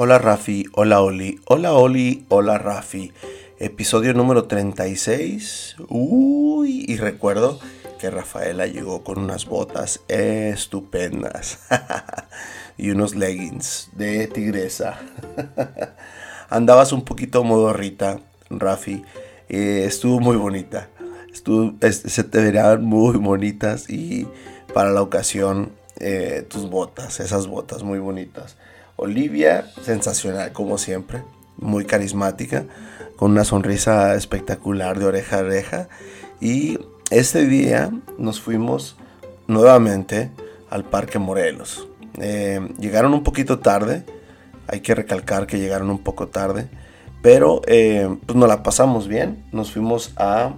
Hola Rafi, hola Oli, hola Oli, hola Rafi. Episodio número 36. Uy, y recuerdo que Rafaela llegó con unas botas estupendas y unos leggings de tigresa. Andabas un poquito modorrita, Rafi. Eh, estuvo muy bonita. Estuvo, se te verían muy bonitas y para la ocasión eh, tus botas, esas botas muy bonitas. Olivia, sensacional como siempre, muy carismática, con una sonrisa espectacular de oreja a oreja. Y este día nos fuimos nuevamente al Parque Morelos. Eh, llegaron un poquito tarde, hay que recalcar que llegaron un poco tarde, pero eh, pues nos la pasamos bien. Nos fuimos a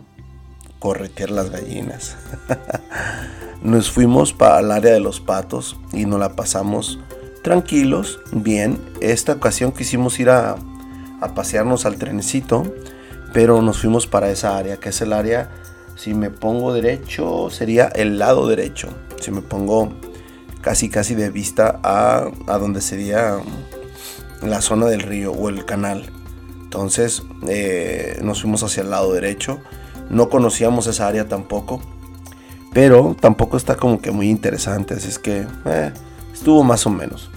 corretear las gallinas. nos fuimos para el área de los patos y nos la pasamos tranquilos, bien. Esta ocasión quisimos ir a, pasearnos al trenecito, pero nos fuimos para esa área, que es el área, si me pongo derecho, sería el lado derecho. Si me pongo casi casi de vista a, a donde sería la zona del río o el canal. Entonces eh, nos fuimos hacia el lado derecho. No conocíamos esa área tampoco. Pero tampoco está como que muy interesante. Así es que eh, estuvo más o menos.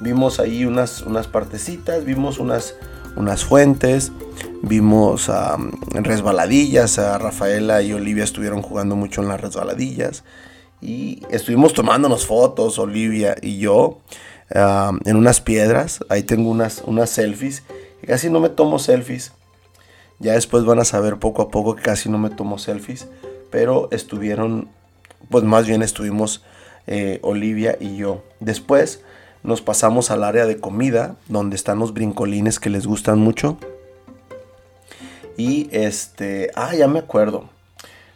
Vimos ahí unas, unas partecitas, vimos unas, unas fuentes, vimos resbaladillas, a Rafaela y Olivia estuvieron jugando mucho en las resbaladillas. Y estuvimos tomándonos fotos, Olivia y yo, en unas piedras, ahí tengo unas, unas selfies, casi no me tomo selfies, ya después van a saber poco a poco que casi no me tomo selfies, pero estuvieron, pues más bien estuvimos eh, Olivia y yo. Después nos pasamos al área de comida, donde están los brincolines que les gustan mucho. Y este, ah, ya me acuerdo.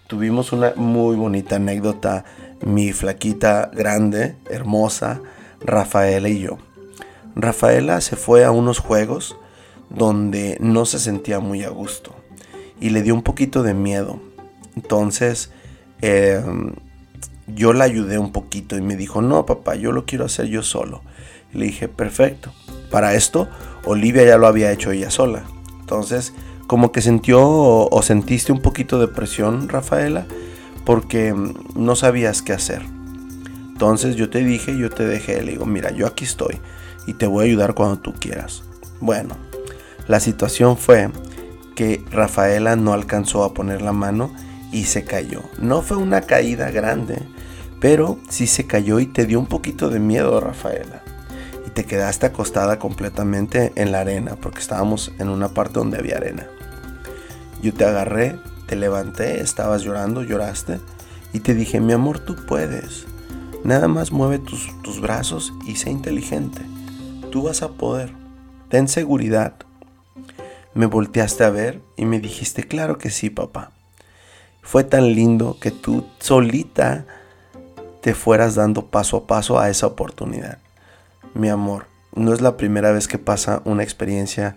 Tuvimos una muy bonita anécdota, mi flaquita grande, hermosa, Rafaela y yo. Rafaela se fue a unos juegos donde no se sentía muy a gusto y le dio un poquito de miedo. Entonces, eh, yo la ayudé un poquito y me dijo, no papá, yo lo quiero hacer yo solo. le dije, perfecto. Para esto, Olivia ya lo había hecho ella sola. Entonces, como que sintió o, sentiste un poquito de presión, Rafaela, porque mm, no sabías qué hacer. Entonces yo te dije, yo te dejé, le digo, mira, yo aquí estoy y te voy a ayudar cuando tú quieras. Bueno, la situación fue que Rafaela no alcanzó a poner la mano y se cayó. No fue una caída grande, pero sí se cayó y te dio un poquito de miedo, Rafaela. Y te quedaste acostada completamente en la arena, porque estábamos en una parte donde había arena. Yo te agarré, te levanté, estabas llorando, lloraste, y te dije, mi amor, tú puedes. Nada más mueve tus, tus brazos y sé inteligente. Tú vas a poder. Ten seguridad. Me volteaste a ver y me dijiste, claro que sí, papá. Fue tan lindo que tú solita te fueras dando paso a paso a esa oportunidad. Mi amor, no es la primera vez que pasa una experiencia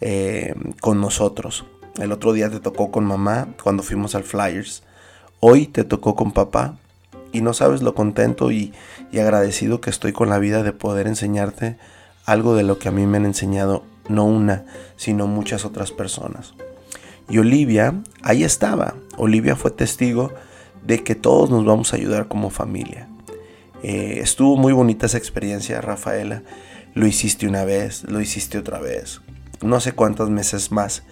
eh, con nosotros. El otro día te tocó con mamá cuando fuimos al Flyers. Hoy te tocó con papá. Y no sabes lo contento y, y agradecido que estoy con la vida de poder enseñarte algo de lo que a mí me han enseñado no una, sino muchas otras personas. Y Olivia, ahí estaba. Olivia fue testigo de que todos nos vamos a ayudar como familia. Eh, estuvo muy bonita esa experiencia, Rafaela. Lo hiciste una vez, lo hiciste otra vez. No sé cuántas meses más,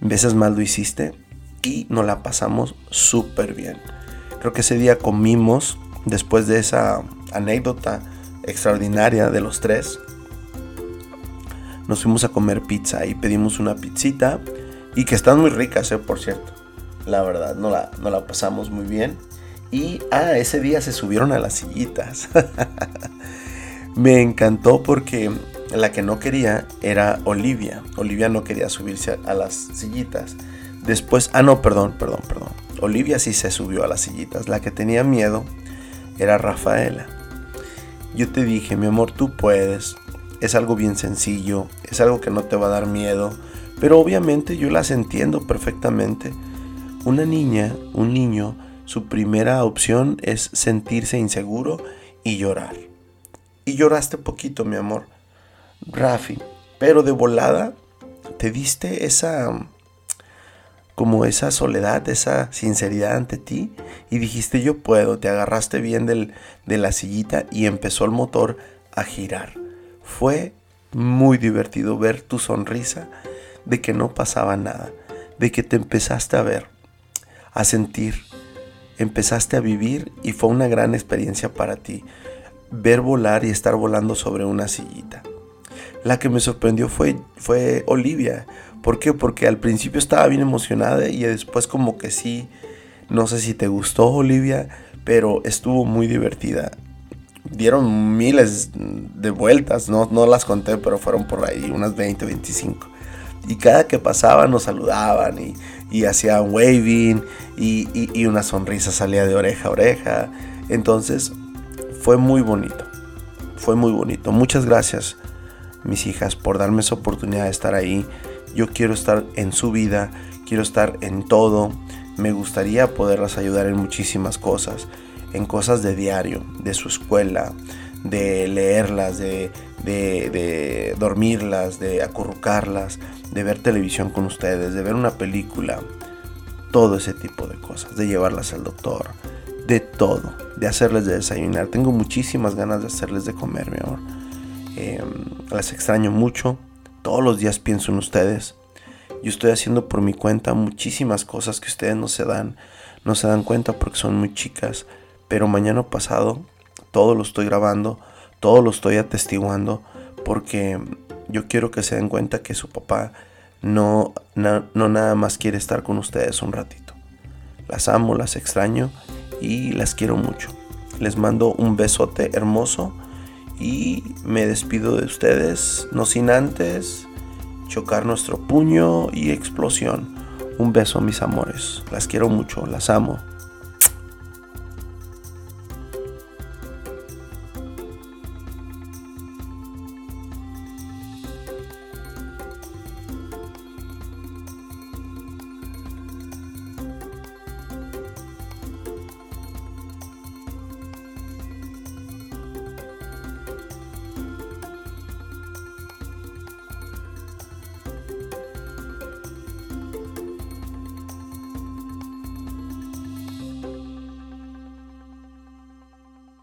veces más lo hiciste y nos la pasamos súper bien. Creo que ese día comimos, después de esa anécdota extraordinaria de los tres, nos fuimos a comer pizza y pedimos una pizzita y que están muy ricas, eh, por cierto la verdad, no la, no la pasamos muy bien. Y, ah, ese día se subieron a las sillitas. Me encantó porque la que no quería era Olivia. Olivia no quería subirse a, las sillitas. Después, ah, no, perdón, perdón, perdón. Olivia sí se subió a las sillitas. La que tenía miedo era Rafaela. Yo te dije, mi amor, tú puedes. Es algo bien sencillo, es algo que no te va a dar miedo. Pero obviamente yo las entiendo perfectamente una niña, un niño, su primera opción es sentirse inseguro y llorar. Y lloraste poquito, mi amor. Rafi, pero de volada te diste esa como esa soledad, esa sinceridad ante ti y dijiste yo puedo, te agarraste bien del, de la sillita y empezó el motor a girar. Fue muy divertido ver tu sonrisa de que no pasaba nada, de que te empezaste a ver, a sentir, empezaste a vivir y fue una gran experiencia para ti ver volar y estar volando sobre una sillita. La que me sorprendió fue, fue Olivia. ¿Por qué? Porque al principio estaba bien emocionada y después como que sí, no sé si te gustó Olivia, pero estuvo muy divertida. Dieron miles de vueltas, no, no las conté, pero fueron por ahí, unas 20, 25. Y cada que pasaban nos saludaban y, y hacían waving y, y una sonrisa salía de oreja a oreja. Entonces fue muy bonito, fue muy bonito. Muchas gracias mis hijas, por darme esa oportunidad de estar ahí. Yo quiero estar en su vida, quiero estar en todo. Me gustaría poderlas ayudar en muchísimas cosas, en cosas de diario, de su escuela, de leerlas, de, de, dormirlas, de acurrucarlas, de ver televisión con ustedes, de ver una película, todo ese tipo de cosas, de llevarlas al doctor, de todo, de hacerles de desayunar. Tengo muchísimas ganas de hacerles de comer, mi amor. Em, las extraño mucho. Todos los días pienso en ustedes. Yo estoy haciendo por mi cuenta muchísimas cosas que ustedes no se dan, no se dan cuenta porque son muy chicas. Pero mañana pasado todo lo estoy grabando, todo lo estoy atestiguando porque yo quiero que se den cuenta que su papá no, no, no nada más quiere estar con ustedes un ratito. Las amo, las extraño y las quiero mucho. Les mando un besote hermoso y me despido de ustedes, no sin antes chocar nuestro puño y explosión. Un beso mis amores, las quiero mucho, las amo.